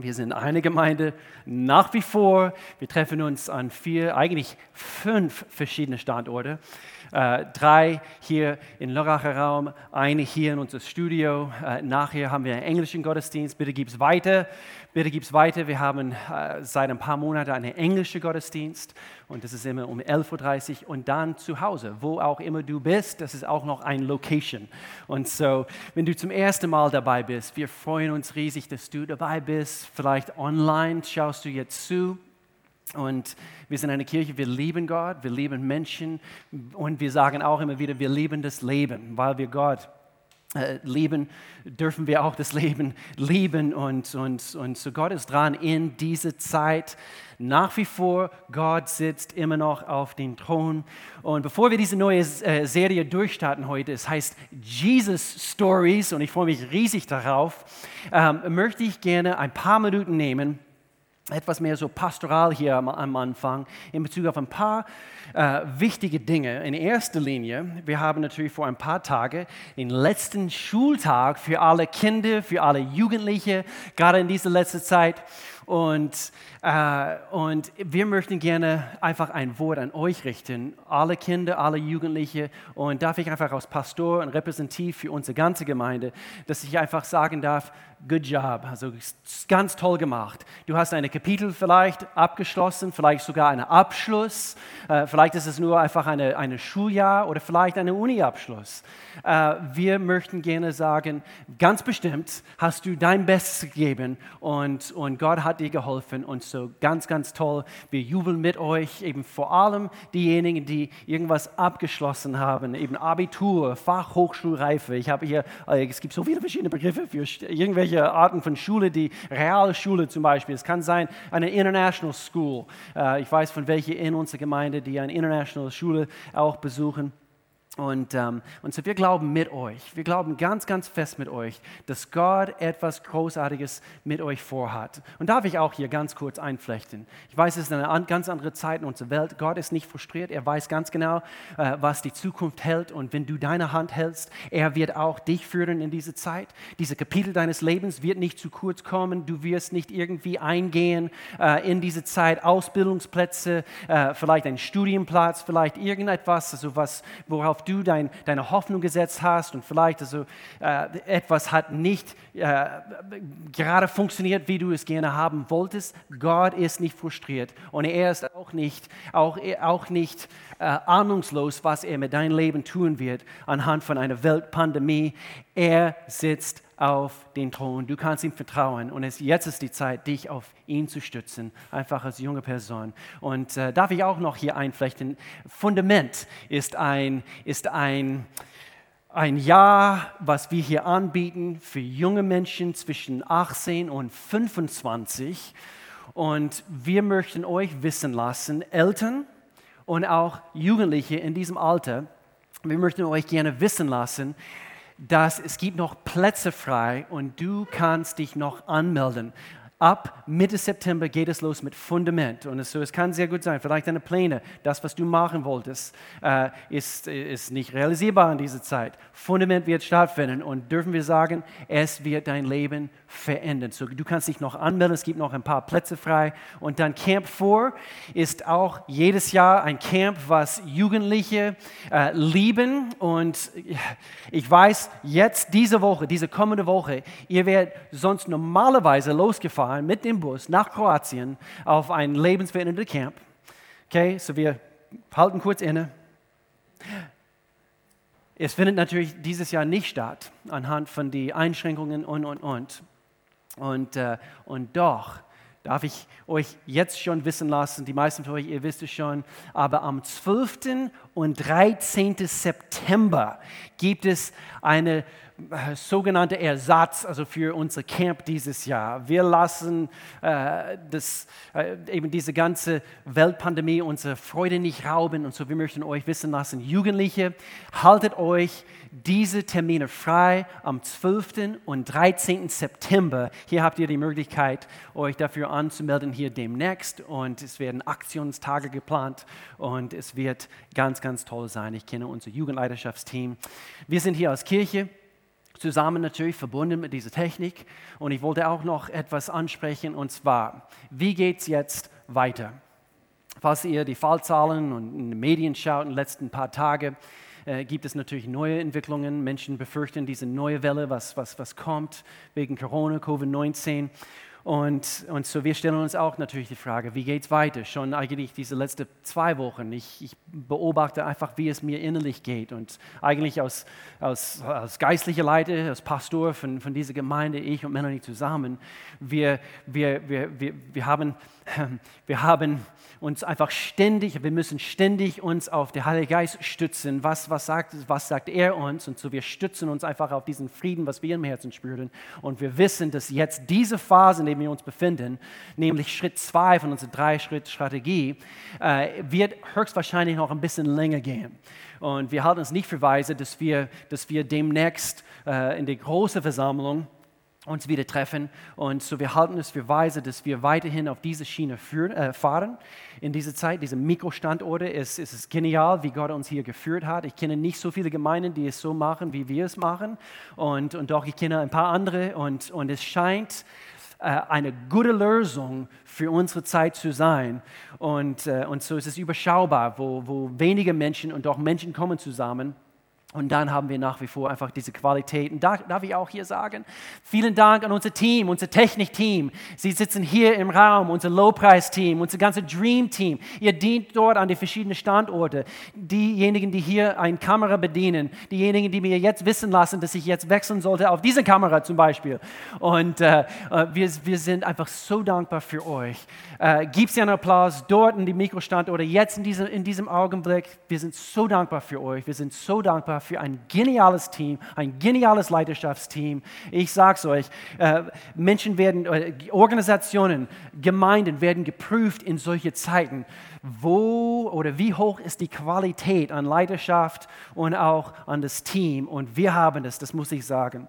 Wir sind eine Gemeinde nach wie vor. Wir treffen uns an vier, eigentlich fünf verschiedene Standorte. Äh, drei hier im Loracher Raum, eine hier in unserem Studio. Äh, nachher haben wir einen englischen Gottesdienst. Bitte gib es weiter. Bitte gib es weiter. Wir haben äh, seit ein paar Monaten einen englischen Gottesdienst und das ist immer um 11.30 Uhr und dann zu Hause, wo auch immer du bist, das ist auch noch ein Location. Und so, wenn du zum ersten Mal dabei bist, wir freuen uns riesig, dass du dabei bist. Vielleicht online schaust du jetzt zu. Und wir sind eine Kirche, wir lieben Gott, wir lieben Menschen und wir sagen auch immer wieder, wir lieben das Leben, weil wir Gott äh, lieben, dürfen wir auch das Leben lieben. Und, und, und so Gott ist dran in diese Zeit. Nach wie vor, Gott sitzt immer noch auf dem Thron. Und bevor wir diese neue äh, Serie durchstarten heute, es heißt Jesus Stories und ich freue mich riesig darauf, ähm, möchte ich gerne ein paar Minuten nehmen, etwas mehr so pastoral hier am, Anfang, in Bezug auf ein paar äh, wichtige Dinge. In erster Linie, wir haben natürlich vor ein paar Tagen den letzten Schultag für alle Kinder, für alle Jugendliche, gerade in dieser letzten Zeit. Und, äh, und wir möchten gerne einfach ein Wort an euch richten, alle Kinder, alle Jugendliche. Und darf ich einfach als Pastor und repräsentativ für unsere ganze Gemeinde, dass ich einfach sagen darf, good job, also ganz toll gemacht. Du hast eine Kapitel vielleicht abgeschlossen, vielleicht sogar einen Abschluss, äh, vielleicht ist es nur einfach ein eine Schuljahr oder vielleicht ein Uni-Abschluss. Äh, wir möchten gerne sagen, ganz bestimmt hast du dein Bestes gegeben und, und Gott hat dir geholfen und so ganz, ganz toll. Wir jubeln mit euch, eben vor allem diejenigen, die irgendwas abgeschlossen haben, eben Abitur, Fachhochschulreife. Ich habe hier, äh, es gibt so viele verschiedene Begriffe für irgendwelche Arten von Schule, die Realschule zum Beispiel. Es kann sein eine International School. Äh, ich weiß von welchen in unserer Gemeinde, die eine International Schule auch besuchen. Und, ähm, und so wir glauben mit euch, wir glauben ganz, ganz fest mit euch, dass Gott etwas Großartiges mit euch vorhat. Und darf ich auch hier ganz kurz einflechten. Ich weiß, es ist eine ganz andere Zeit in unserer Welt. Gott ist nicht frustriert, er weiß ganz genau, äh, was die Zukunft hält. Und wenn du deine Hand hältst, er wird auch dich führen in diese Zeit. Diese Kapitel deines Lebens wird nicht zu kurz kommen. Du wirst nicht irgendwie eingehen äh, in diese Zeit. Ausbildungsplätze, äh, vielleicht ein Studienplatz, vielleicht irgendetwas, also was, worauf du dein, deine Hoffnung gesetzt hast und vielleicht also, äh, etwas hat nicht äh, gerade funktioniert, wie du es gerne haben wolltest, Gott ist nicht frustriert und er ist auch nicht, auch, auch nicht äh, ahnungslos, was er mit deinem Leben tun wird anhand von einer Weltpandemie. Er sitzt auf den Thron. Du kannst ihm vertrauen und es, jetzt ist die Zeit, dich auf ihn zu stützen, einfach als junge Person. Und äh, darf ich auch noch hier einflechten, Fundament ist ein, ist ein, ein Jahr, was wir hier anbieten für junge Menschen zwischen 18 und 25. Und wir möchten euch wissen lassen, Eltern und auch Jugendliche in diesem Alter, wir möchten euch gerne wissen lassen, dass es gibt noch Plätze frei und du kannst dich noch anmelden. Ab Mitte September geht es los mit Fundament. Und es, so, es kann sehr gut sein, vielleicht deine Pläne, das, was du machen wolltest, äh, ist, ist nicht realisierbar in dieser Zeit. Fundament wird stattfinden und dürfen wir sagen, es wird dein Leben verändern. So, du kannst dich noch anmelden, es gibt noch ein paar Plätze frei. Und dann Camp 4 ist auch jedes Jahr ein Camp, was Jugendliche äh, lieben. Und ich weiß, jetzt diese Woche, diese kommende Woche, ihr werdet sonst normalerweise losgefahren fahren mit dem Bus nach Kroatien auf ein lebensveränderndes Camp. Okay, so wir halten kurz inne. Es findet natürlich dieses Jahr nicht statt, anhand von den Einschränkungen und, und, und. Und, äh, und doch darf ich euch jetzt schon wissen lassen, die meisten von euch, ihr wisst es schon, aber am 12. und 13. September gibt es eine äh, sogenannte Ersatz, also für unser Camp dieses Jahr. Wir lassen äh, das, äh, eben diese ganze Weltpandemie unsere Freude nicht rauben und so wir möchten euch wissen lassen, Jugendliche, haltet euch diese Termine frei am 12. und 13. September. Hier habt ihr die Möglichkeit, euch dafür anzumelden hier demnächst und es werden Aktionstage geplant und es wird ganz, ganz toll sein. Ich kenne unser Jugendleiterschaftsteam. Wir sind hier als Kirche zusammen natürlich verbunden mit dieser Technik. Und ich wollte auch noch etwas ansprechen, und zwar, wie geht es jetzt weiter? Falls ihr die Fallzahlen und in den Medien schaut in den letzten paar Tagen, äh, gibt es natürlich neue Entwicklungen. Menschen befürchten diese neue Welle, was, was, was kommt wegen Corona, Covid-19. Und, und so, wir stellen uns auch natürlich die Frage, wie geht es weiter? Schon eigentlich diese letzten zwei Wochen. Ich, ich, beobachte einfach, wie es mir innerlich geht. Und eigentlich als, als, als geistlicher Leiter, als Pastor von, von dieser Gemeinde, ich und Melanie zusammen, wir, wir, wir, wir, wir, haben, wir haben uns einfach ständig, wir müssen ständig uns auf den Heiligen Geist stützen. Was, was, sagt, was sagt er uns? Und so wir stützen uns einfach auf diesen Frieden, was wir im Herzen spüren. Und wir wissen, dass jetzt diese Phase, in der wir uns befinden, nämlich Schritt zwei von unserer Drei-Schritt-Strategie, äh, wird höchstwahrscheinlich noch ein bisschen länger gehen. Und wir halten es nicht für weise, dass wir, dass wir demnächst äh, in der großen Versammlung uns wieder treffen. Und so wir halten es für weise, dass wir weiterhin auf diese Schiene führen, äh, fahren in dieser Zeit. Diese Mikrostandorte, es, es ist genial, wie Gott uns hier geführt hat. Ich kenne nicht so viele Gemeinden, die es so machen, wie wir es machen. Und, und doch, ich kenne ein paar andere. Und, und es scheint äh, eine gute Lösung für unsere Zeit zu sein. Und, äh, und so ist es überschaubar, wo, wo wenige Menschen und doch Menschen kommen zusammen und dann haben wir nach wie vor einfach diese Qualitäten. Da, darf ich auch hier sagen, vielen Dank an unser Team, unser Technikteam. Sie sitzen hier im Raum, unser Low-Price-Team, unser ganzes Dream-Team. Ihr dient dort an die verschiedenen Standorte. Diejenigen, die hier eine Kamera bedienen, diejenigen, die mir jetzt wissen lassen, dass ich jetzt wechseln sollte auf diese Kamera zum Beispiel. Und äh, äh wir, wir sind einfach so dankbar für euch. Äh, Gibt es einen Applaus dort in die Mikrostandorte, jetzt in diesem, in diesem Augenblick. Wir sind so dankbar für euch. Wir sind so dankbar für ein geniales Team, ein geniales Leiterschaftsteam. Ich sage es euch, äh, Menschen werden, äh, Organisationen, Gemeinden werden geprüft in solche Zeiten. Wo oder wie hoch ist die Qualität an Leiterschaft und auch an das Team? Und wir haben das, das muss ich sagen.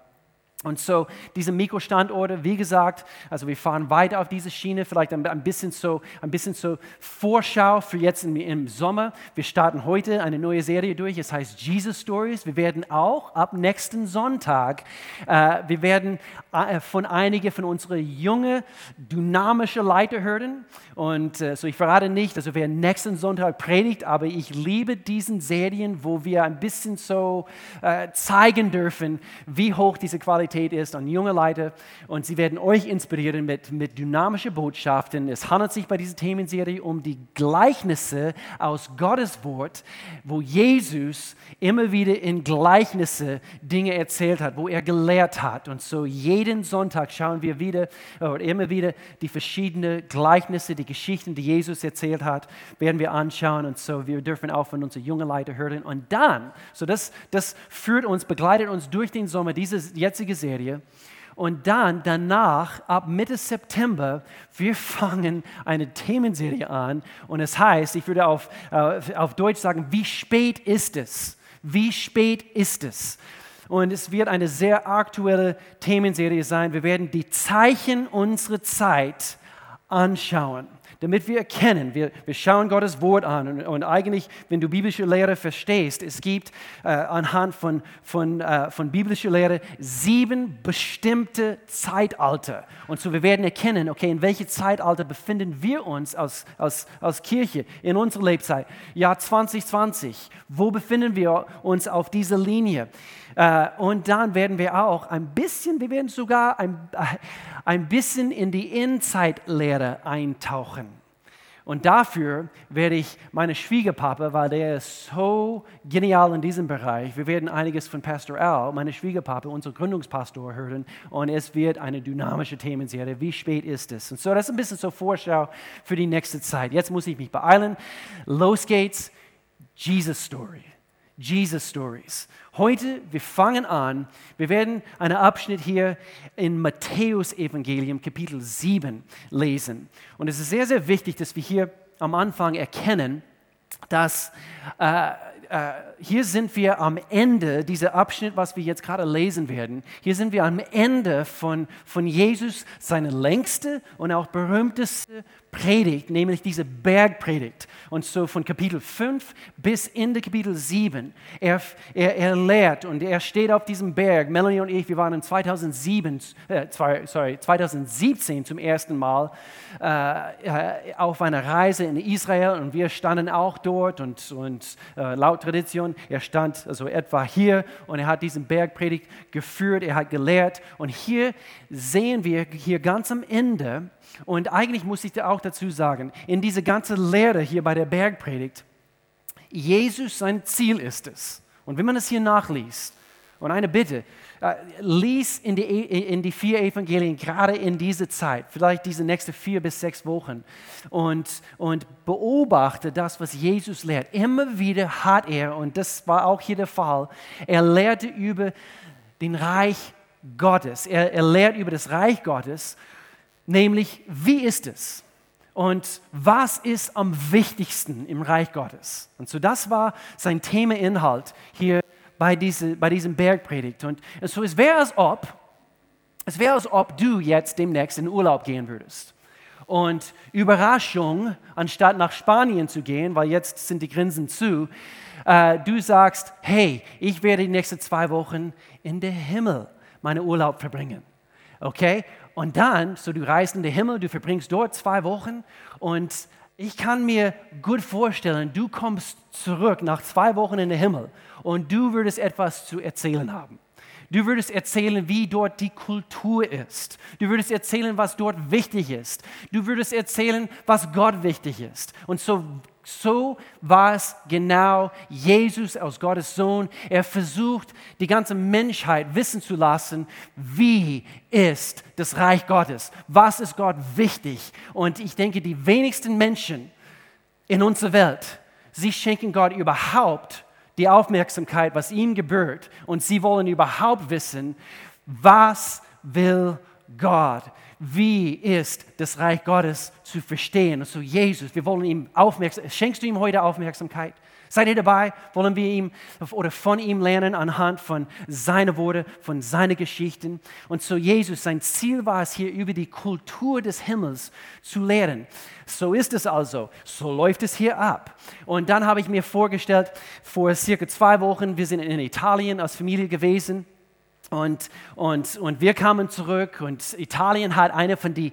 Und so diese Mikrostandorte, wie gesagt, also wir fahren weiter auf diese Schiene, vielleicht ein, ein, bisschen, so, ein bisschen so Vorschau für jetzt im, im, Sommer. Wir starten heute eine neue Serie durch, es heißt Jesus Stories. Wir werden auch ab nächsten Sonntag, äh, wir werden äh, von einigen von unseren jungen, dynamischen Leiter hören. Und äh, so ich verrate nicht, also wer nächsten Sonntag predigt, aber ich liebe diesen Serien, wo wir ein bisschen so äh, zeigen dürfen, wie hoch diese Qualität Qualität ist an junge Leute und sie werden euch inspirieren mit, mit dynamischen Botschaften. Es handelt sich bei dieser Themenserie um die Gleichnisse aus Gottes Wort, wo Jesus immer wieder in Gleichnisse Dinge erzählt hat, wo er gelehrt hat. Und so jeden Sonntag schauen wir wieder oder immer wieder die verschiedenen Gleichnisse, die Geschichten, die Jesus erzählt hat, werden wir anschauen. Und so wir dürfen auch von unseren jungen Leuten hören. Und dann, so das, das führt uns, begleitet uns durch den Sommer, diese jetzige Serie. Und dann, danach, ab Mitte September, wir fangen eine Themenserie an. Und es heißt, ich würde auf, äh, auf Deutsch sagen, wie spät ist es? Wie spät ist es? Und es wird eine sehr aktuelle Themenserie sein. Wir werden die Zeichen unserer Zeit anschauen damit wir erkennen, wir, wir schauen Gottes Wort an und, und, eigentlich, wenn du biblische Lehre verstehst, es gibt äh, anhand von, von, äh, von biblischer Lehre sieben bestimmte Zeitalter. Und so wir werden erkennen, okay, in welchem Zeitalter befinden wir uns als, als, als Kirche in unserer Lebzeit? Jahr 2020, wo befinden wir uns auf dieser Linie? Äh, und dann werden wir auch ein bisschen, wir werden sogar ein, äh, ein bisschen in die Insight-Lehre eintauchen. Und dafür werde ich meine Schwiegerpapa, weil der ist so genial in diesem Bereich, wir werden einiges von Pastor Al, meine Schwiegerpapa, unser Gründungspastor, hören. Und es wird eine dynamische Themenserie. Wie spät ist es? Und so, das ist ein bisschen so Vorschau für die nächste Zeit. Jetzt muss ich mich beeilen. Los geht's. Jesus Story. Jesus Stories. Heute, wir fangen an, wir werden einen Abschnitt hier in Matthäus Evangelium Kapitel 7 lesen. Und es ist sehr, sehr wichtig, dass wir hier am Anfang erkennen, dass äh, äh, hier sind wir am Ende, dieser Abschnitt, was wir jetzt gerade lesen werden, hier sind wir am Ende von, von Jesus, seine längste und auch berühmteste Predigt, nämlich diese Bergpredigt. Und so von Kapitel 5 bis Ende Kapitel 7. Er, er, er lehrt und er steht auf diesem Berg. Melanie und ich, wir waren in 2007, äh, sorry, 2017 zum ersten Mal äh, auf einer Reise in Israel und wir standen auch dort und, und äh, laut Tradition, er stand also etwa hier und er hat diesen Bergpredigt geführt, er hat gelehrt. Und hier sehen wir hier ganz am Ende, und eigentlich muss ich dir auch dazu sagen, in diese ganze Lehre hier bei der Bergpredigt, Jesus sein Ziel ist es. Und wenn man es hier nachliest, und eine Bitte, lies in die, in die vier Evangelien, gerade in diese Zeit, vielleicht diese nächsten vier bis sechs Wochen, und, und beobachte das, was Jesus lehrt. Immer wieder hat er, und das war auch hier der Fall, er lehrte über den Reich Gottes. Er, er lehrt über das Reich Gottes nämlich wie ist es und was ist am wichtigsten im Reich Gottes. Und so das war sein Themainhalt hier bei, diese, bei diesem Bergpredigt. Und so es wäre als ob, es wäre als ob du jetzt demnächst in Urlaub gehen würdest. Und Überraschung, anstatt nach Spanien zu gehen, weil jetzt sind die Grinsen zu, äh, du sagst, hey, ich werde die nächsten zwei Wochen in den Himmel meinen Urlaub verbringen. Okay? Und dann, so du reist in den Himmel, du verbringst dort zwei Wochen und ich kann mir gut vorstellen, du kommst zurück nach zwei Wochen in den Himmel und du würdest etwas zu erzählen haben. Du würdest erzählen, wie dort die Kultur ist. Du würdest erzählen, was dort wichtig ist. Du würdest erzählen, was Gott wichtig ist. Und so so war es genau Jesus als Gottes Sohn. Er versucht, die ganze Menschheit wissen zu lassen, wie ist das Reich Gottes? Was ist Gott wichtig? Und ich denke, die wenigsten Menschen in unserer Welt, sie schenken Gott überhaupt die Aufmerksamkeit, was ihm gebührt. Und sie wollen überhaupt wissen, was will Gott? wie ist das Reich Gottes zu verstehen. Und so Jesus, wir wollen ihm aufmerksam, schenkst du ihm heute Aufmerksamkeit? Seid ihr dabei? Wollen wir ihm oder von ihm lernen anhand von seinen Worten, von seinen Geschichten? Und so Jesus, sein Ziel war es hier über die Kultur des Himmels zu lehren. So ist es also. So läuft es hier ab. Und dann habe ich mir vorgestellt, vor circa zwei Wochen, wir sind in Italien als Familie gewesen. Und, und, und wir kamen zurück und Italien hat eine von den,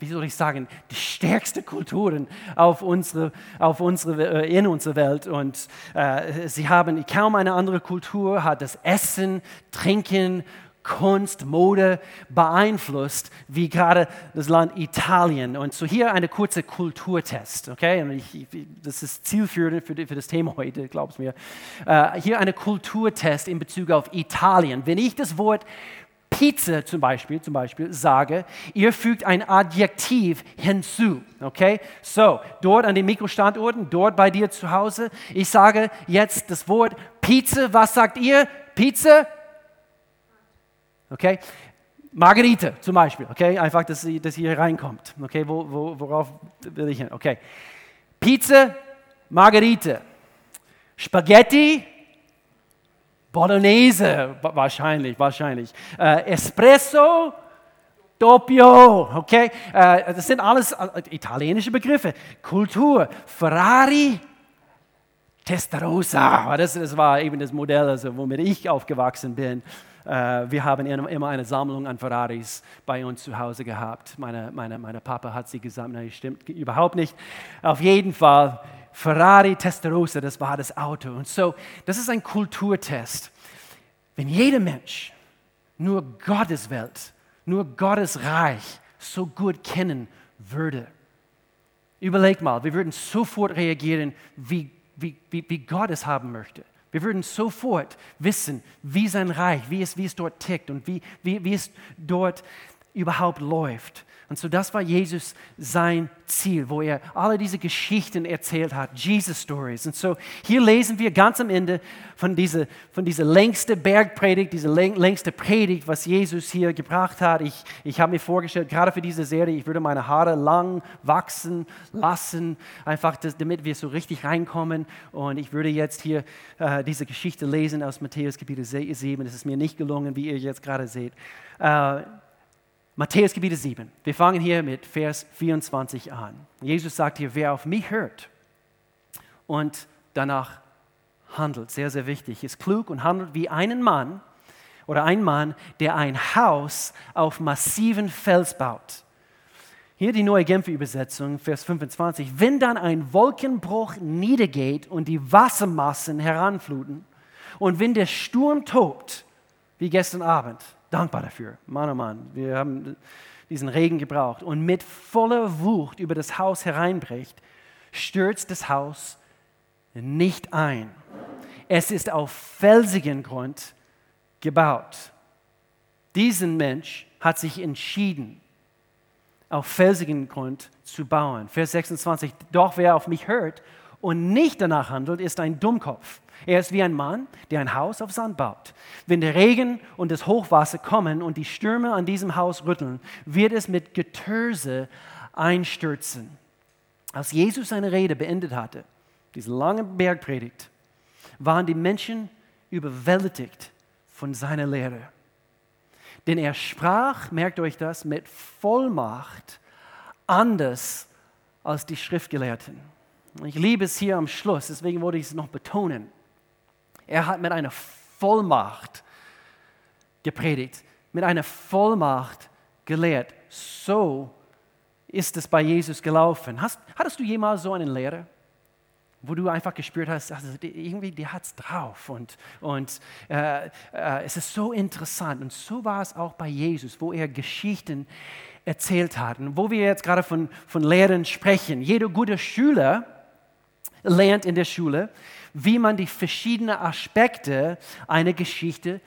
wie soll ich sagen, die stärksten Kulturen auf unsere, auf unsere, äh, in unserer Welt. Und äh, sie haben kaum eine andere Kultur, hat das Essen, Trinken Kunst, Mode beeinflusst, wie gerade das Land Italien. Und so hier eine kurze Kulturtest, okay? Ich, das ist zielführend für, für das Thema heute, glaub's mir. Uh, hier eine Kulturtest in Bezug auf Italien. Wenn ich das Wort Pizza zum Beispiel, zum Beispiel sage, ihr fügt ein Adjektiv hinzu. Okay? So, dort an den Mikrostandorten, dort bei dir zu Hause, ich sage jetzt das Wort Pizza. Was sagt ihr? Pizza? Okay? Margarite zum Beispiel, okay? Einfach, dass sie, dass hier reinkommt. Okay, wo, wo, worauf will ich hin? Okay. Pizza, Margarite. Spaghetti, Bolognese, wahrscheinlich, wahrscheinlich. Äh, Espresso, Doppio, okay? Äh, das sind alles äh, italienische Begriffe. Kultur, Ferrari, Testarossa, das, das war eben das Modell, also, womit ich aufgewachsen bin. Äh, wir haben immer eine Sammlung an Ferraris bei uns zu Hause gehabt. Meine, meine, meine Papa hat sie gesammelt. Nein, stimmt überhaupt nicht. Auf jeden Fall, Ferrari Testarossa, das war das Auto. Und so, das ist ein Kulturtest. Wenn jeder Mensch nur Gottes Welt, nur Gottes Reich so gut kennen würde, überleg mal, wir würden sofort reagieren, wie, wie, wie, wie Gott es haben möchte. Wir würden sofort wissen, wie sein Reich, wie es, wie es dort tickt und wie, wie, wie es dort überhaupt läuft. Und so das war Jesus sein Ziel, wo er alle diese Geschichten erzählt hat, Jesus Stories. Und so hier lesen wir ganz am Ende von dieser, von dieser längste Bergpredigt, diese längste Predigt, was Jesus hier gebracht hat. Ich, ich habe mir vorgestellt, gerade für diese Serie, ich würde meine Haare lang wachsen lassen, einfach das, damit wir so richtig reinkommen. Und ich würde jetzt hier äh, diese Geschichte lesen aus Matthäus Kapitel 7. Es ist mir nicht gelungen, wie ihr jetzt gerade seht. Äh, Matthäus Kapitel 7. Wir fangen hier mit Vers 24 an. Jesus sagt hier, wer auf mich hört und danach handelt, sehr, sehr wichtig, ist klug und handelt wie einen Mann oder ein Mann, der ein Haus auf massiven Fels baut. Hier die neue Genfer Übersetzung, Vers 25. Wenn dann ein Wolkenbruch niedergeht und die Wassermassen heranfluten und wenn der Sturm tobt, wie gestern Abend, dankbar dafür. Mann, oh Mann, wir haben diesen Regen gebraucht. Und mit voller Wucht über das Haus hereinbricht, stürzt das Haus nicht ein. Es ist auf felsigen Grund gebaut. Diesen Mensch hat sich entschieden, auf felsigen Grund zu bauen. Vers 26, doch wer auf mich hört und nicht danach handelt, ist ein Dummkopf. Er ist wie ein Mann, der ein Haus auf Sand baut. Wenn der Regen und das Hochwasser kommen und die Stürme an diesem Haus rütteln, wird es mit Getöse einstürzen. Als Jesus seine Rede beendet hatte, diese lange Bergpredigt, waren die Menschen überwältigt von seiner Lehre. Denn er sprach, merkt euch das, mit Vollmacht anders als die Schriftgelehrten. Ich liebe es hier am Schluss, deswegen wollte ich es noch betonen. Er hat mit einer Vollmacht gepredigt, mit einer Vollmacht gelehrt. So ist es bei Jesus gelaufen. Hast, hattest du jemals so einen Lehrer, wo du einfach gespürt hast, also irgendwie, der hat es drauf und, und äh, äh, es ist so interessant. Und so war es auch bei Jesus, wo er Geschichten erzählt hat. Und wo wir jetzt gerade von, von Lehren sprechen. Jeder gute Schüler lernt in der Schule, wie man die verschiedenen Aspekte einer Geschichte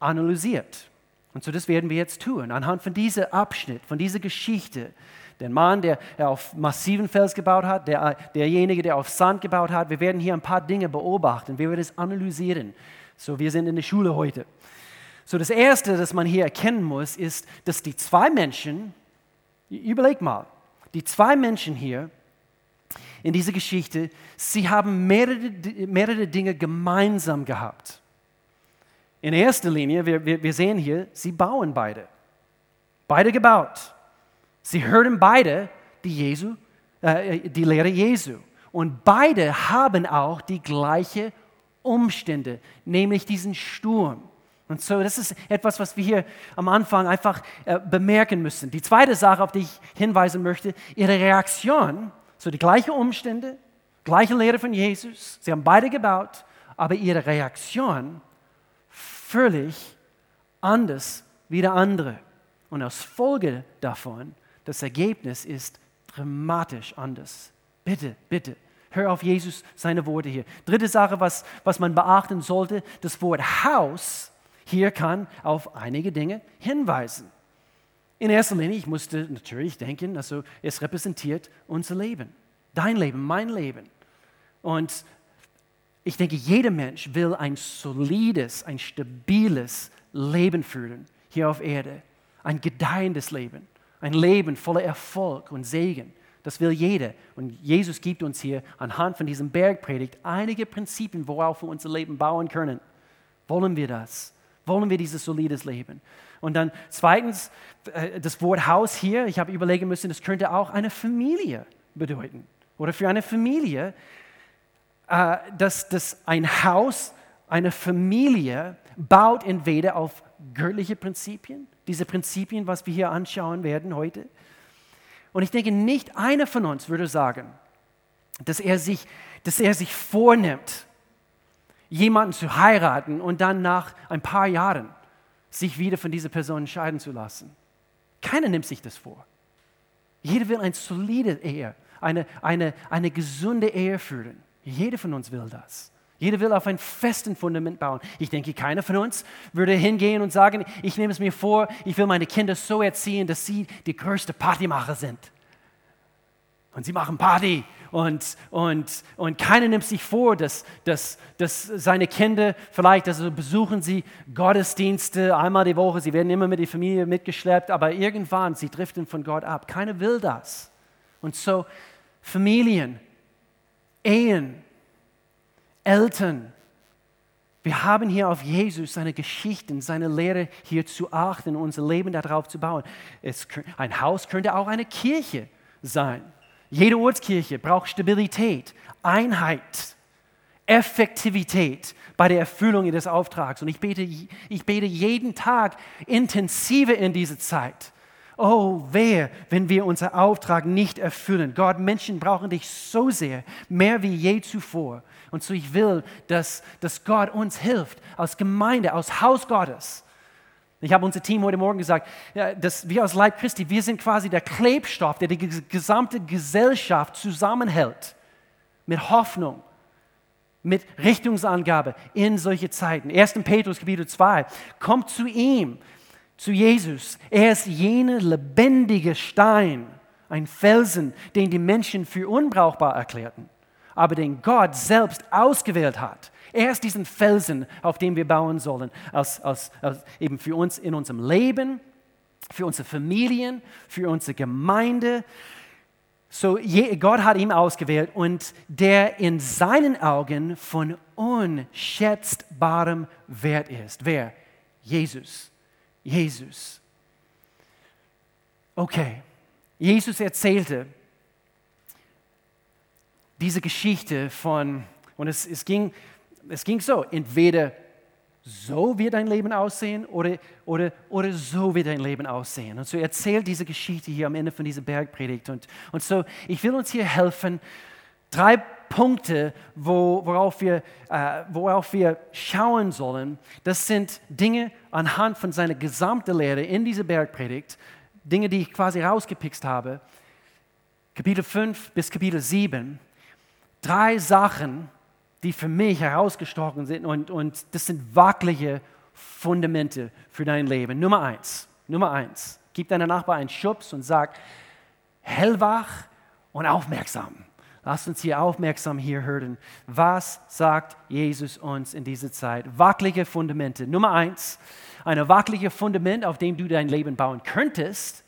analysiert. Und so das werden wir jetzt tun. Anhand von diesem Abschnitt, von dieser Geschichte, der Mann, der, der auf massiven Fels gebaut hat, der, derjenige, der auf Sand gebaut hat, wir werden hier ein paar Dinge beobachten, wir werden es analysieren. So, wir sind in der Schule heute. So, das Erste, das man hier erkennen muss, ist, dass die zwei Menschen, überleg mal, die zwei Menschen hier, in dieser Geschichte, sie haben mehrere, mehrere Dinge gemeinsam gehabt. In erster Linie, wir, wir, wir sehen hier, sie bauen beide. Beide gebaut. Sie hörten beide die, Jesu, äh, die Lehre Jesu. Und beide haben auch die gleichen Umstände, nämlich diesen Sturm. Und so, das ist etwas, was wir hier am Anfang einfach äh, bemerken müssen. Die zweite Sache, auf die ich hinweisen möchte, ihre Reaktion so die gleichen Umstände, gleiche Lehre von Jesus. Sie haben beide gebaut, aber ihre Reaktion völlig anders wie der andere. Und als Folge davon, das Ergebnis ist dramatisch anders. Bitte, bitte, hör auf Jesus seine Worte hier. Dritte Sache, was, was man beachten sollte, das Wort Haus hier kann auf einige Dinge hinweisen. In erster Linie, ich musste natürlich denken, also es repräsentiert unser Leben. Dein Leben, mein Leben. Und ich denke, jeder Mensch will ein solides, ein stabiles Leben führen hier auf Erde. Ein gedeihendes Leben. Ein Leben voller Erfolg und Segen. Das will jeder. Und Jesus gibt uns hier anhand von diesem Bergpredigt einige Prinzipien, worauf wir unser Leben bauen können. Wollen wir das? Wollen wir dieses solides Leben? Und dann zweitens, äh, das Wort Haus hier, ich habe überlegen müssen, das könnte auch eine Familie bedeuten. Oder für eine Familie, äh, dass, dass ein Haus, eine Familie baut entweder auf göttliche Prinzipien, diese Prinzipien, was wir hier anschauen werden heute. Und ich denke, nicht einer von uns würde sagen, dass er sich, dass er sich vornimmt, jemanden zu heiraten und dann nach ein paar Jahren sich wieder von dieser Person entscheiden zu lassen. Keiner nimmt sich das vor. Jeder will eine solide Ehe, eine, eine, eine gesunde Ehe führen. Jeder von uns will das. Jeder will auf ein festen Fundament bauen. Ich denke, keiner von uns würde hingehen und sagen, ich nehme es mir vor, ich will meine Kinder so erziehen, dass sie die größte Partymacher sind. Und sie machen Party und, und, und keiner nimmt sich vor, dass, dass, dass seine Kinder vielleicht, also besuchen sie Gottesdienste einmal die Woche, sie werden immer mit der Familie mitgeschleppt, aber irgendwann, sie driften von Gott ab. Keiner will das. Und so Familien, Ehen, Eltern, wir haben hier auf Jesus, seine Geschichten, seine Lehre hier zu achten, unser Leben darauf zu bauen. Es, ein Haus könnte auch eine Kirche sein. Jede Ortskirche braucht Stabilität, Einheit, Effektivität bei der Erfüllung des Auftrags. Und ich bete, ich bete jeden Tag intensiver in diese Zeit. Oh, wer, wenn wir unseren Auftrag nicht erfüllen. Gott, Menschen brauchen dich so sehr, mehr wie je zuvor. Und so ich will, dass, dass Gott uns hilft, als Gemeinde, als Haus Gottes, ich habe unser Team heute Morgen gesagt, dass wir als Leib Christi, wir sind quasi der Klebstoff, der die gesamte Gesellschaft zusammenhält. Mit Hoffnung, mit Richtungsangabe in solche Zeiten. 1. Petrus Kapitel 2. Kommt zu ihm, zu Jesus. Er ist jener lebendige Stein, ein Felsen, den die Menschen für unbrauchbar erklärten, aber den Gott selbst ausgewählt hat er ist diesen Felsen, auf dem wir bauen sollen, als, als, als eben für uns in unserem Leben, für unsere Familien, für unsere Gemeinde. So, Gott hat ihn ausgewählt und der in seinen Augen von unschätzbarem Wert ist. Wer? Jesus. Jesus. Okay, Jesus erzählte diese Geschichte von, und es, es ging es ging so, entweder so wird dein Leben aussehen oder, oder, oder so wird dein Leben aussehen. Und so erzählt diese Geschichte hier am Ende von dieser Bergpredigt. Und, und so, ich will uns hier helfen, drei Punkte, wo, worauf, wir, äh, worauf wir schauen sollen. Das sind Dinge anhand von seiner gesamten Lehre in dieser Bergpredigt, Dinge, die ich quasi rausgepickt habe. Kapitel 5 bis Kapitel 7. Drei Sachen, die für mich herausgestochen sind und, und das sind wackelige Fundamente für dein Leben. Nummer eins, Nummer eins, gib deinem Nachbar einen Schubs und sag, hellwach und aufmerksam. Lass uns hier aufmerksam hier hören. Was sagt Jesus uns in dieser Zeit? Wackelige Fundamente. Nummer eins, ein wackeliges Fundament, auf dem du dein Leben bauen könntest,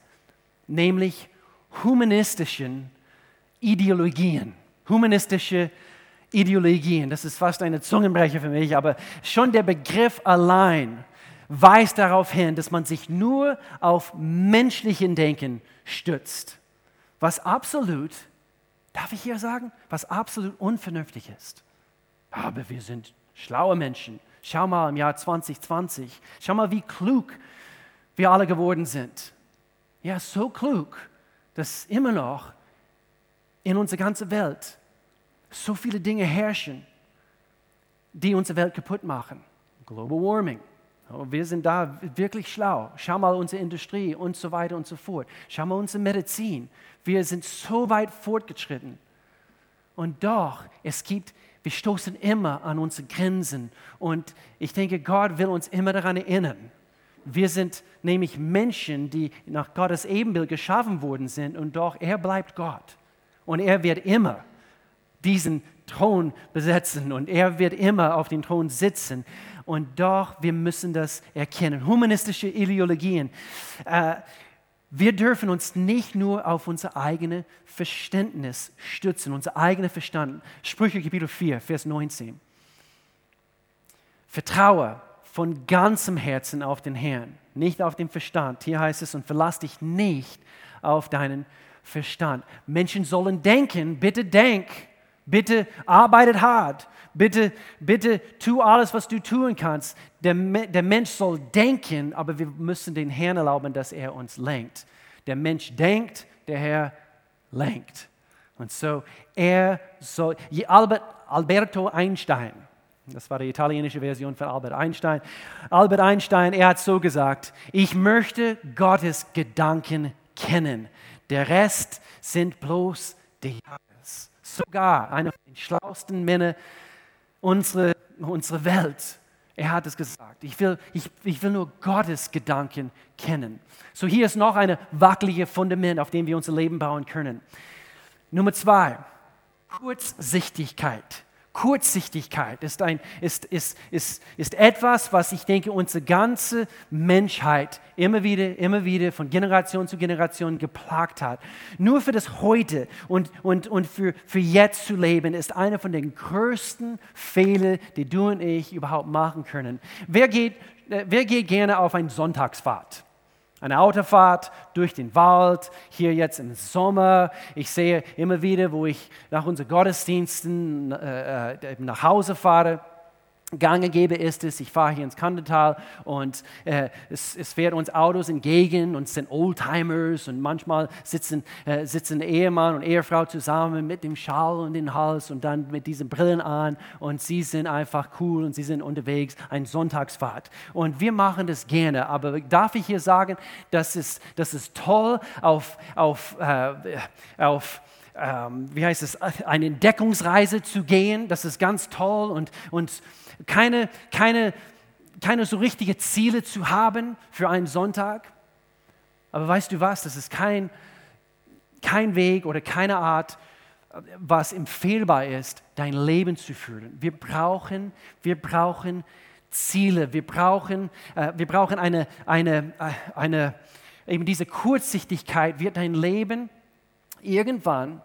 nämlich humanistischen Ideologien. Humanistische Ideologien. Ideologien. Das ist fast eine Zungenbrecher für mich, aber schon der Begriff allein weist darauf hin, dass man sich nur auf menschlichen Denken stützt, was absolut, darf ich hier sagen, was absolut unvernünftig ist. Aber wir sind schlaue Menschen. Schau mal im Jahr 2020, schau mal, wie klug wir alle geworden sind. Ja, so klug, dass immer noch in unserer ganzen Welt so viele Dinge herrschen, die unsere Welt kaputt machen. Global Warming. Oh, wir sind da wirklich schlau. Schau mal unsere Industrie und so weiter und so fort. Schau mal unsere Medizin. Wir sind so weit fortgeschritten. Und doch, es gibt, wir stoßen immer an unsere Grenzen. Und ich denke, Gott will uns immer daran erinnern. Wir sind nämlich Menschen, die nach Gottes Ebenbild geschaffen worden sind. Und doch, er bleibt Gott. Und er wird immer diesen Thron besetzen und er wird immer auf dem Thron sitzen. Und doch, wir müssen das erkennen. Humanistische Ideologien. Äh, wir dürfen uns nicht nur auf unser eigenes Verständnis stützen, unser eigenes Verstand. Sprüche Kapitel 4, Vers 19. Vertraue von ganzem Herzen auf den Herrn, nicht auf den Verstand. Hier heißt es, und verlass dich nicht auf deinen Verstand. Menschen sollen denken, bitte denk Bitte arbeitet hart. Bitte, bitte tu alles, was du tun kannst. Der, der Mensch soll denken, aber wir müssen den Herrn erlauben, dass er uns lenkt. Der Mensch denkt, der Herr lenkt. Und so, er soll, Albert, Alberto Einstein, das war die italienische Version von Albert Einstein. Albert Einstein, er hat so gesagt, ich möchte Gottes Gedanken kennen. Der Rest sind bloß Details sogar einer den schlauesten Männern unsere, unsere Welt. Er hat es gesagt. Ich will, ich, ich will nur Gottes Gedanken kennen. So hier ist noch ein wackeliges Fundament, auf dem wir unser Leben bauen können. Nummer zwei, Kurzsichtigkeit. Kurzsichtigkeit ist, ein, ist, ist, ist, ist etwas, was ich denke, unsere ganze Menschheit immer wieder, immer wieder von Generation zu Generation geplagt hat. Nur für das Heute und, und, und für, für jetzt zu leben, ist einer von den größten Fehlern, die du und ich überhaupt machen können. Wer geht, äh, wer geht gerne auf eine Sonntagsfahrt? Eine Autofahrt durch den Wald, hier jetzt im Sommer. Ich sehe immer wieder, wo ich nach unseren Gottesdiensten äh, äh nach Hause fahre, Gange gebe, ist es, ich fahre hier ins Kandertal und äh, es, es fährt uns Autos entgegen und es sind Oldtimers und manchmal sitzen, äh, sitzen Ehemann und Ehefrau zusammen mit dem Schal und den Hals und dann mit diesen Brillen an und sie sind einfach cool und sie sind unterwegs, ein Sonntagsfahrt. Und wir machen das gerne, aber darf ich hier sagen, das ist, das ist toll auf, auf, äh, auf ähm, wie heißt es, eine Entdeckungsreise zu gehen, das ist ganz toll und, und keine, keine, keine so richtige Ziele zu haben für einen Sonntag. Aber weißt du was, das ist kein, kein Weg oder keine Art, was empfehlbar ist, dein Leben zu führen. Wir brauchen, wir brauchen Ziele, wir brauchen, äh, wir brauchen eine, eine, äh, eine, eben diese Kurzsichtigkeit wird dein Leben irgendwann,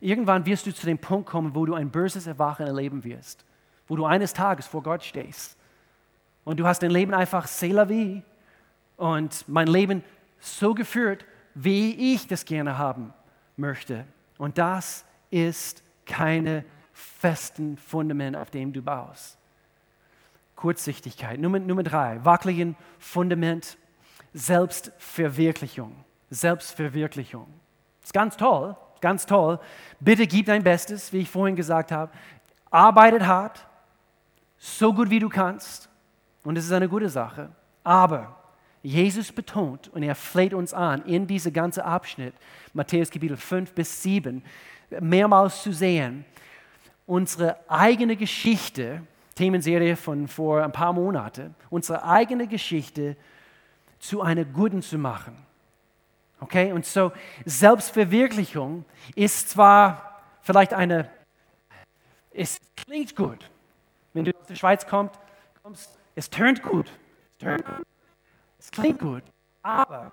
irgendwann wirst du zu dem Punkt kommen, wo du ein böses Erwachen erleben wirst wo du eines Tages vor Gott stehst. Und du hast dein Leben einfach c'est vie und mein Leben so geführt, wie ich das gerne haben möchte. Und das ist keine festen Fundament, auf dem du baust. Kurzsichtigkeit. Nummer, Nummer drei, wackeligen Fundament, Selbstverwirklichung. Selbstverwirklichung. Ist ganz toll, ganz toll. Bitte gib dein Bestes, wie ich vorhin gesagt habe. Arbeitet hart, so gut wie du kannst. Und es ist eine gute Sache. Aber Jesus betont und er fleht uns an, in diese ganze Abschnitt, Matthäus Kapitel 5 bis 7, mehrmals zu sehen, unsere eigene Geschichte, Themenserie von vor ein paar Monaten, unsere eigene Geschichte zu einer guten zu machen. Okay, und so Selbstverwirklichung ist zwar vielleicht eine, es klingt gut, wenn du aus der Schweiz kommst, kommst es tönt gut. Es, tönt es klingt gut. Aber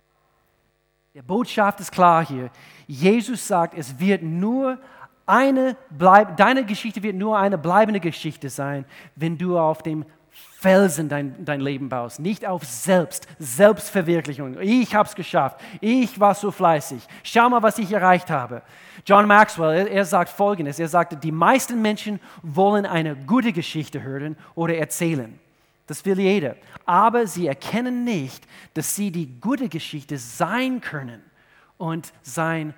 die Botschaft ist klar hier. Jesus sagt, es wird nur eine bleib, deine Geschichte wird nur eine bleibende Geschichte sein, wenn du auf dem Felsen dein, dein Leben baust, nicht auf Selbst, Selbstverwirklichung. Ich habe es geschafft, ich war so fleißig, schau mal, was ich erreicht habe. John Maxwell, er, er sagt Folgendes, er sagte, die meisten Menschen wollen eine gute Geschichte hören oder erzählen. Das will jeder. Aber sie erkennen nicht, dass sie die gute Geschichte sein können und sein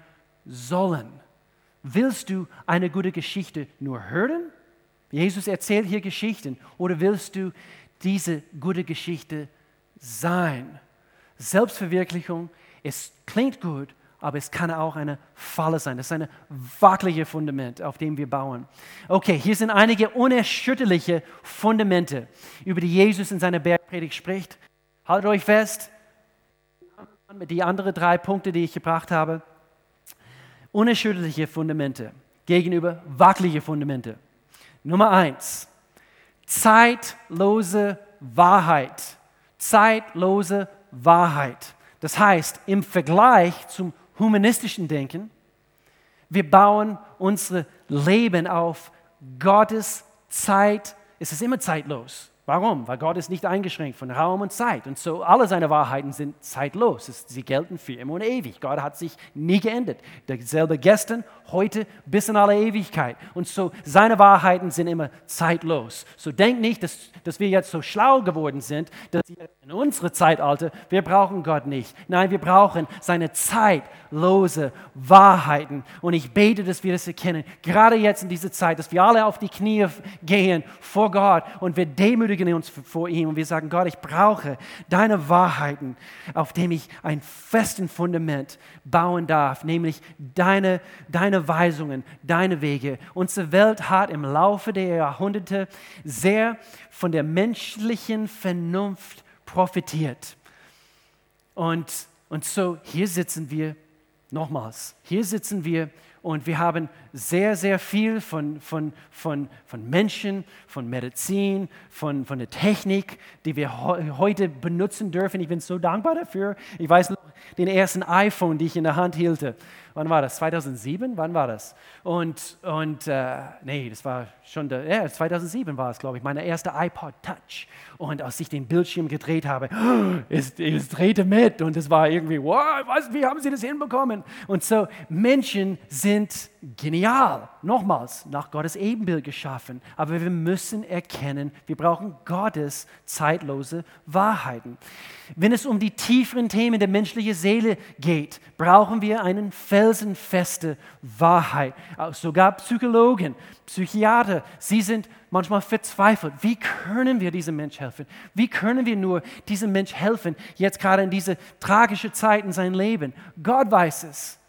sollen. Willst du eine gute Geschichte nur hören Jesus erzählt hier Geschichten. Oder willst du diese gute Geschichte sein? Selbstverwirklichung, es klingt gut, aber es kann auch eine Falle sein. Das ist ein wackeliges Fundament, auf dem wir bauen. Okay, hier sind einige unerschütterliche Fundamente, über die Jesus in seiner Bergpredigt spricht. Haltet euch fest, die anderen drei Punkte, die ich gebracht habe. Unerschütterliche Fundamente gegenüber wackelige Fundamente. Nummer eins, zeitlose Wahrheit. Zeitlose Wahrheit. Das heißt, im Vergleich zum humanistischen Denken, wir bauen unser Leben auf Gottes Zeit. Es ist immer zeitlos. Warum? Weil Gott ist nicht eingeschränkt von Raum und Zeit. Und so alle seine Wahrheiten sind zeitlos. Sie gelten für immer und ewig. Gott hat sich nie geändert. Derselbe gestern, heute bis in alle Ewigkeit. Und so seine Wahrheiten sind immer zeitlos. So denk nicht, dass, dass wir jetzt so schlau geworden sind, dass in unserem Zeitalter, wir brauchen Gott nicht. Nein, wir brauchen seine zeitlose Wahrheiten. Und ich bete, dass wir das erkennen. Gerade jetzt in dieser Zeit, dass wir alle auf die Knie gehen vor Gott und wir demütig demütigen uns vor ihm und wir sagen, Gott, ich brauche deine Wahrheiten, auf dem ich ein festen Fundament bauen darf, nämlich deine, deine Weisungen, deine Wege. Unsere Welt hat im Laufe der Jahrhunderte sehr von der menschlichen Vernunft profitiert. Und, und so, hier sitzen wir nochmals, hier sitzen wir und wir haben sehr, sehr viel von, von, von, von Menschen, von Medizin, von, von der Technik, die wir heute benutzen dürfen. Ich bin so dankbar dafür. Ich weiß noch den ersten iPhone, die ich in der Hand hielte wann war das? 2007? Wann war das? Und, und äh, nee, das war schon, der, ja, 2007 war es, glaube ich, meine erste iPod Touch. Und als ich den Bildschirm gedreht habe, es, es drehte mit und es war irgendwie, wow, was, wie haben Sie das hinbekommen? Und so, Menschen sind genial, nochmals, nach Gottes Ebenbild geschaffen. Aber wir müssen erkennen, wir brauchen Gottes zeitlose Wahrheiten. Wenn es um die tieferen Themen der menschlichen Seele geht, brauchen wir eine felsenfeste Wahrheit. Sogar Psychologen, Psychiater, sie sind manchmal verzweifelt. Wie können wir diesem Mensch helfen? Wie können wir nur diesem Mensch helfen, jetzt gerade in diese tragische Zeit in seinem Leben? Gott weiß es.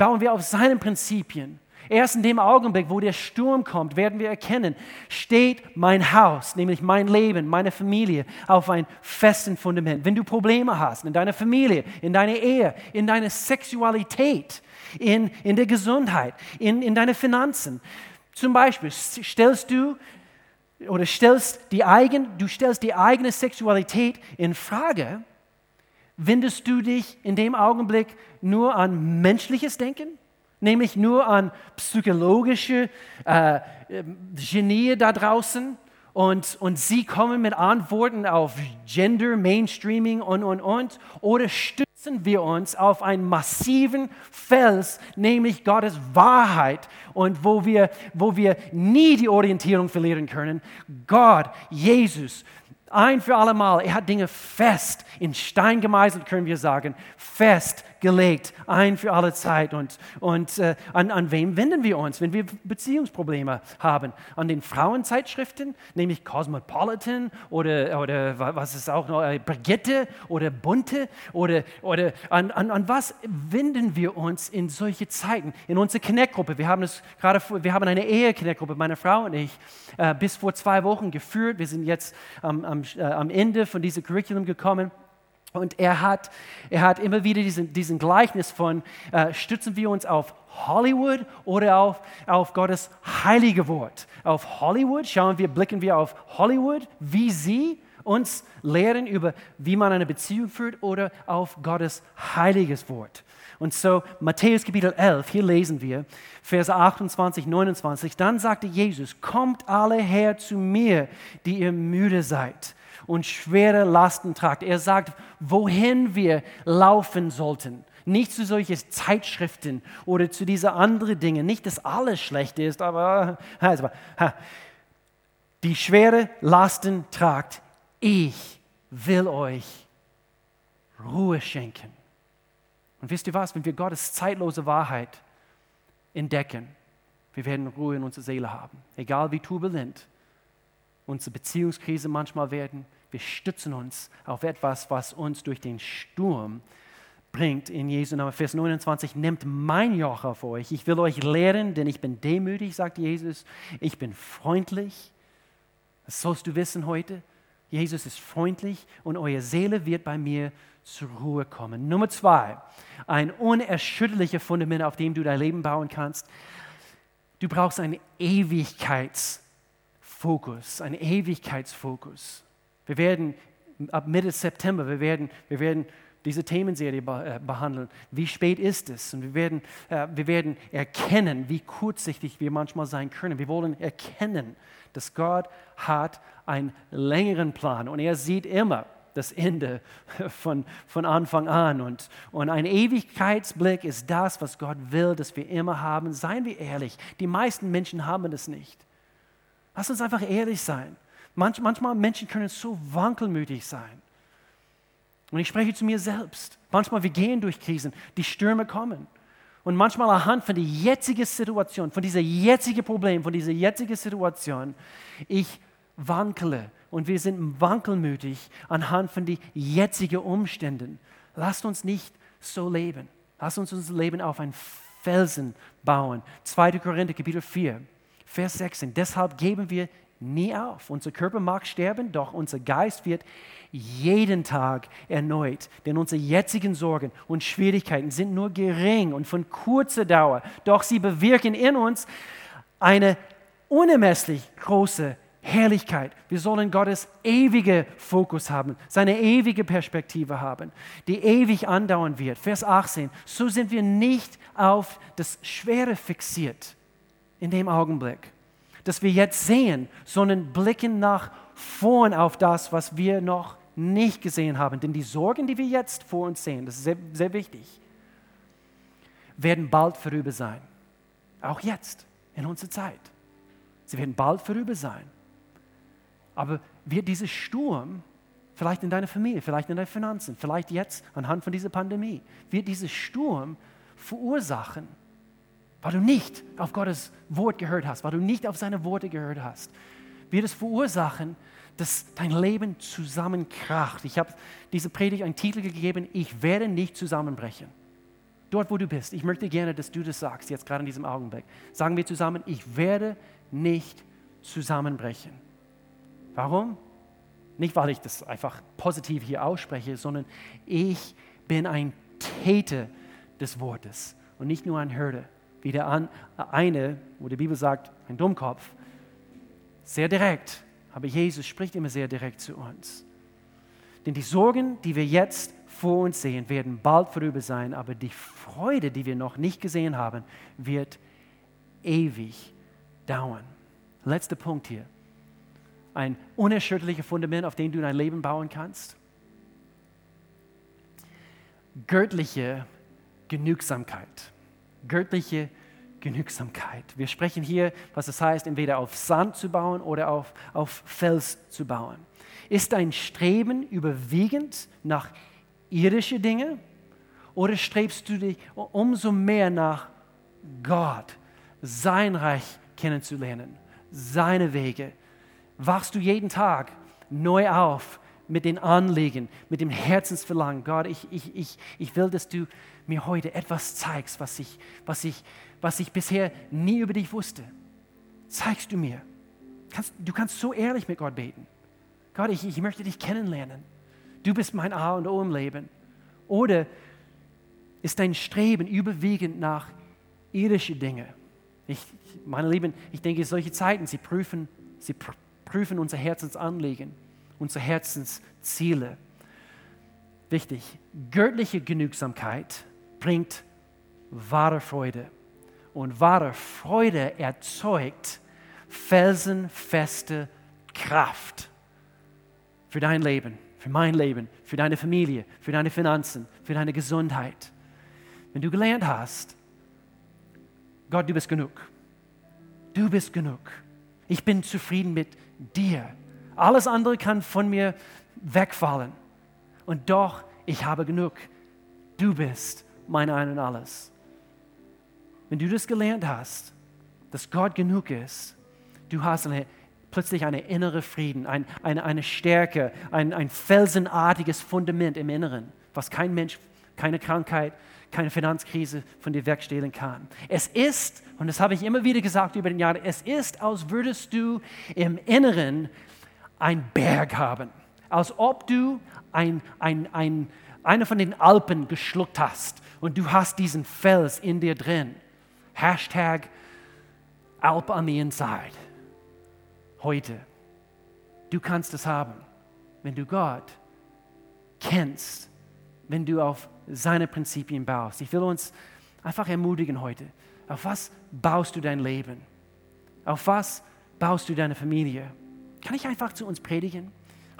Bauen wir auf seinen Prinzipien. Erst in dem Augenblick, wo der Sturm kommt, werden wir erkennen, steht mein Haus, nämlich mein Leben, meine Familie, auf einem festen Fundament. Wenn du Probleme hast in deiner Familie, in deiner Ehe, in deiner Sexualität, in, in der Gesundheit, in, in deine Finanzen, zum Beispiel stellst du oder stellst die eigen, du stellst die eigene Sexualität in Frage, wendest du dich in dem Augenblick nur an menschliches Denken? nämlich nur an psychologische äh, Genie da draußen? Und, und sie kommen mit Antworten auf Gender, Mainstreaming und, und, und, oder stützen wir uns auf einen massiven Fels, nämlich Gottes Wahrheit und wo wir, wo wir nie die Orientierung verlieren können, Gott, Jesus, ein für alle Mal, er hat Dinge fest in Stein gemeißelt, können wir sagen, fest gelegt, ein für alle Zeit. Und, und äh, an, an wem wenden wir uns, wenn wir Beziehungsprobleme haben? An den Frauenzeitschriften, nämlich Cosmopolitan oder, oder was ist auch noch, äh, Brigitte oder Bunte? Oder, oder an, an, an was wenden wir uns in solche Zeiten? In unsere Connect-Gruppe, wir haben es gerade, wir haben eine Ehe-Connect-Gruppe, meine Frau und ich, äh, bis vor zwei Wochen geführt. Wir sind jetzt am, am, äh, am Ende von diesem Curriculum gekommen. Und er hat, er hat immer wieder diesen, diesen Gleichnis von, äh, stützen wir uns auf Hollywood oder auf, auf Gottes heilige Wort. Auf Hollywood schauen wir, blicken wir auf Hollywood, wie sie uns lehren über, wie man eine Beziehung führt oder auf Gottes heiliges Wort. Und so Matthäus Kapitel 11, hier lesen wir, Verse 28, 29, dann sagte Jesus, kommt alle her zu mir, die ihr müde seid und schwere Lasten tragt. Er sagt, wohin wir laufen sollten. Nicht zu solchen Zeitschriften oder zu diesen anderen Dingen. Nicht, dass alles schlecht ist, aber also, die schwere Lasten tragt. Ich will euch Ruhe schenken. Und wisst ihr was, wenn wir Gottes zeitlose Wahrheit entdecken, wir werden Ruhe in unserer Seele haben. Egal wie turbulent unsere Beziehungskrise manchmal werden, wir stützen uns auf etwas, was uns durch den Sturm bringt. In Jesu Namen, Vers 29, nehmt mein Joch auf euch. Ich will euch lehren, denn ich bin demütig, sagt Jesus. Ich bin freundlich. Das sollst du wissen heute. Jesus ist freundlich und eure Seele wird bei mir zur Ruhe kommen. Nummer zwei, ein unerschütterliches Fundament, auf dem du dein Leben bauen kannst. Du brauchst einen Ewigkeitsfokus, einen Ewigkeitsfokus. Wir werden ab Mitte September, wir werden, wir werden diese Themenserie äh, behandeln. Wie spät ist es? Und wir werden, äh, wir werden erkennen, wie kurzsichtig wir manchmal sein können. Wir wollen erkennen, dass Gott hat einen längeren Plan und er sieht immer das Ende von, von Anfang an. Und, und ein Ewigkeitsblick ist das, was Gott will, dass wir immer haben. Seien wir ehrlich, die meisten Menschen haben das nicht. Lass uns einfach ehrlich sein. Manch, manchmal Menschen können so wankelmütig sein. Und ich spreche zu mir selbst. Manchmal wir gehen durch Krisen, die Stürme kommen. Und manchmal anhand von der jetzigen Situation, von dieser jetzigen Problem, von dieser jetzigen Situation, ich wankele und wir sind wankelmütig anhand von den jetzigen Umständen. Lasst uns nicht so leben. Lasst uns unser Leben auf einen Felsen bauen. 2. Korinther Kapitel 4, Vers 16. Deshalb geben wir nie auf. Unser Körper mag sterben, doch unser Geist wird jeden Tag erneut. Denn unsere jetzigen Sorgen und Schwierigkeiten sind nur gering und von kurzer Dauer. Doch sie bewirken in uns eine unermesslich große Herrlichkeit. Wir sollen Gottes ewige Fokus haben, seine ewige Perspektive haben, die ewig andauern wird. Vers 18. So sind wir nicht auf das Schwere fixiert in dem Augenblick das wir jetzt sehen, sondern blicken nach vorn auf das, was wir noch nicht gesehen haben. Denn die Sorgen, die wir jetzt vor uns sehen, das ist sehr, sehr wichtig, werden bald vorüber sein. Auch jetzt, in unserer Zeit. Sie werden bald vorüber sein. Aber wird dieser Sturm, vielleicht in deiner Familie, vielleicht in deinen Finanzen, vielleicht jetzt anhand von dieser Pandemie, wird dieser Sturm verursachen, weil du nicht auf Gottes Wort gehört hast, weil du nicht auf seine Worte gehört hast, wird es verursachen, dass dein Leben zusammenkracht. Ich habe diese Predigt einen Titel gegeben, ich werde nicht zusammenbrechen. Dort, wo du bist, ich möchte gerne, dass du das sagst, jetzt gerade in diesem Augenblick. Sagen wir zusammen, ich werde nicht zusammenbrechen. Warum? Nicht, weil ich das einfach positiv hier ausspreche, sondern ich bin ein Täter des Wortes und nicht nur ein Hörder wie der eine, wo die Bibel sagt, ein Dummkopf, sehr direkt, aber Jesus spricht immer sehr direkt zu uns. Denn die Sorgen, die wir jetzt vor uns sehen, werden bald vorüber sein, aber die Freude, die wir noch nicht gesehen haben, wird ewig dauern. Letzter Punkt hier. Ein unerschütterliches Fundament, auf dem du dein Leben bauen kannst. Göttliche Genügsamkeit göttliche Genügsamkeit. Wir sprechen hier, was es heißt, entweder auf Sand zu bauen oder auf, auf Fels zu bauen. Ist dein Streben überwiegend nach irdischen Dingen oder strebst du dich umso mehr nach Gott, sein Reich kennenzulernen, seine Wege? Wachst du jeden Tag neu auf mit den Anliegen, mit dem Herzensverlangen? Gott, ich, ich, ich, ich will, dass du mir heute etwas zeigst, was ich, was ich, was ich bisher nie über dich wusste. Zeigst du mir. Kannst, du kannst so ehrlich mit Gott beten. Gott, ich, ich möchte dich kennenlernen. Du bist mein A und O im Leben. Oder ist dein Streben überwiegend nach irdischen Dingen? Ich, meine Lieben, ich denke, solche Zeiten, sie prüfen, sie prüfen unser Herzensanliegen, unsere Herzensziele. Wichtig, göttliche Genügsamkeit bringt wahre Freude. Und wahre Freude erzeugt felsenfeste Kraft für dein Leben, für mein Leben, für deine Familie, für deine Finanzen, für deine Gesundheit. Wenn du gelernt hast, Gott, du bist genug. Du bist genug. Ich bin zufrieden mit dir. Alles andere kann von mir wegfallen. Und doch, ich habe genug. Du bist mein Ein und Alles. Wenn du das gelernt hast, dass Gott genug ist, du hast eine, plötzlich einen inneren Frieden, ein, eine, eine Stärke, ein, ein felsenartiges Fundament im Inneren, was kein Mensch, keine Krankheit, keine Finanzkrise von dir wegstehlen kann. Es ist, und das habe ich immer wieder gesagt über den Jahren, es ist, als würdest du im Inneren ein Berg haben. Als ob du ein, ein, ein, eine von den Alpen geschluckt hast und du hast diesen Fels in dir drin. Hashtag Alp on the inside. Heute. Du kannst es haben, wenn du Gott kennst, wenn du auf seine Prinzipien baust. Ich will uns einfach ermutigen heute. Auf was baust du dein Leben? Auf was baust du deine Familie? Kann ich einfach zu uns predigen?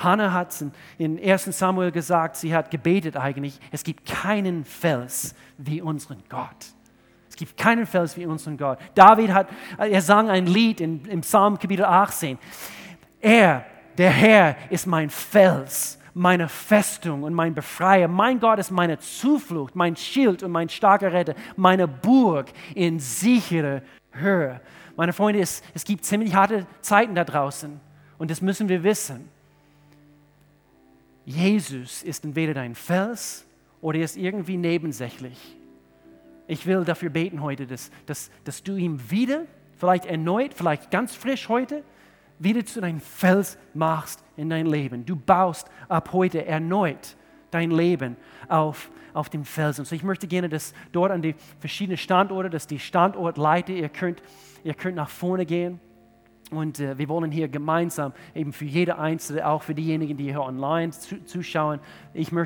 Hannah hat in 1 Samuel gesagt, sie hat gebetet eigentlich, es gibt keinen Fels wie unseren Gott. Es gibt keinen Fels wie unseren Gott. David hat, er sang ein Lied in, im Psalm Kapitel 18. Er, der Herr, ist mein Fels, meine Festung und mein Befreier. Mein Gott ist meine Zuflucht, mein Schild und mein starker Retter, meine Burg in sichere Höhe. Meine Freunde, es, es gibt ziemlich harte Zeiten da draußen und das müssen wir wissen. Jesus ist entweder dein Fels oder er ist irgendwie nebensächlich. Ich will dafür beten heute, dass, dass, dass du ihm wieder, vielleicht erneut, vielleicht ganz frisch heute, wieder zu deinem Fels machst in dein Leben. Du baust ab heute erneut dein Leben auf, auf dem Felsen. So ich möchte gerne, dass dort an die verschiedenen Standorte, dass die Standortleiter, ihr könnt, ihr könnt nach vorne gehen. Und äh, wir wollen hier gemeinsam eben für jede Einzelne, auch für diejenigen, die hier online zu, zuschauen, ich möchte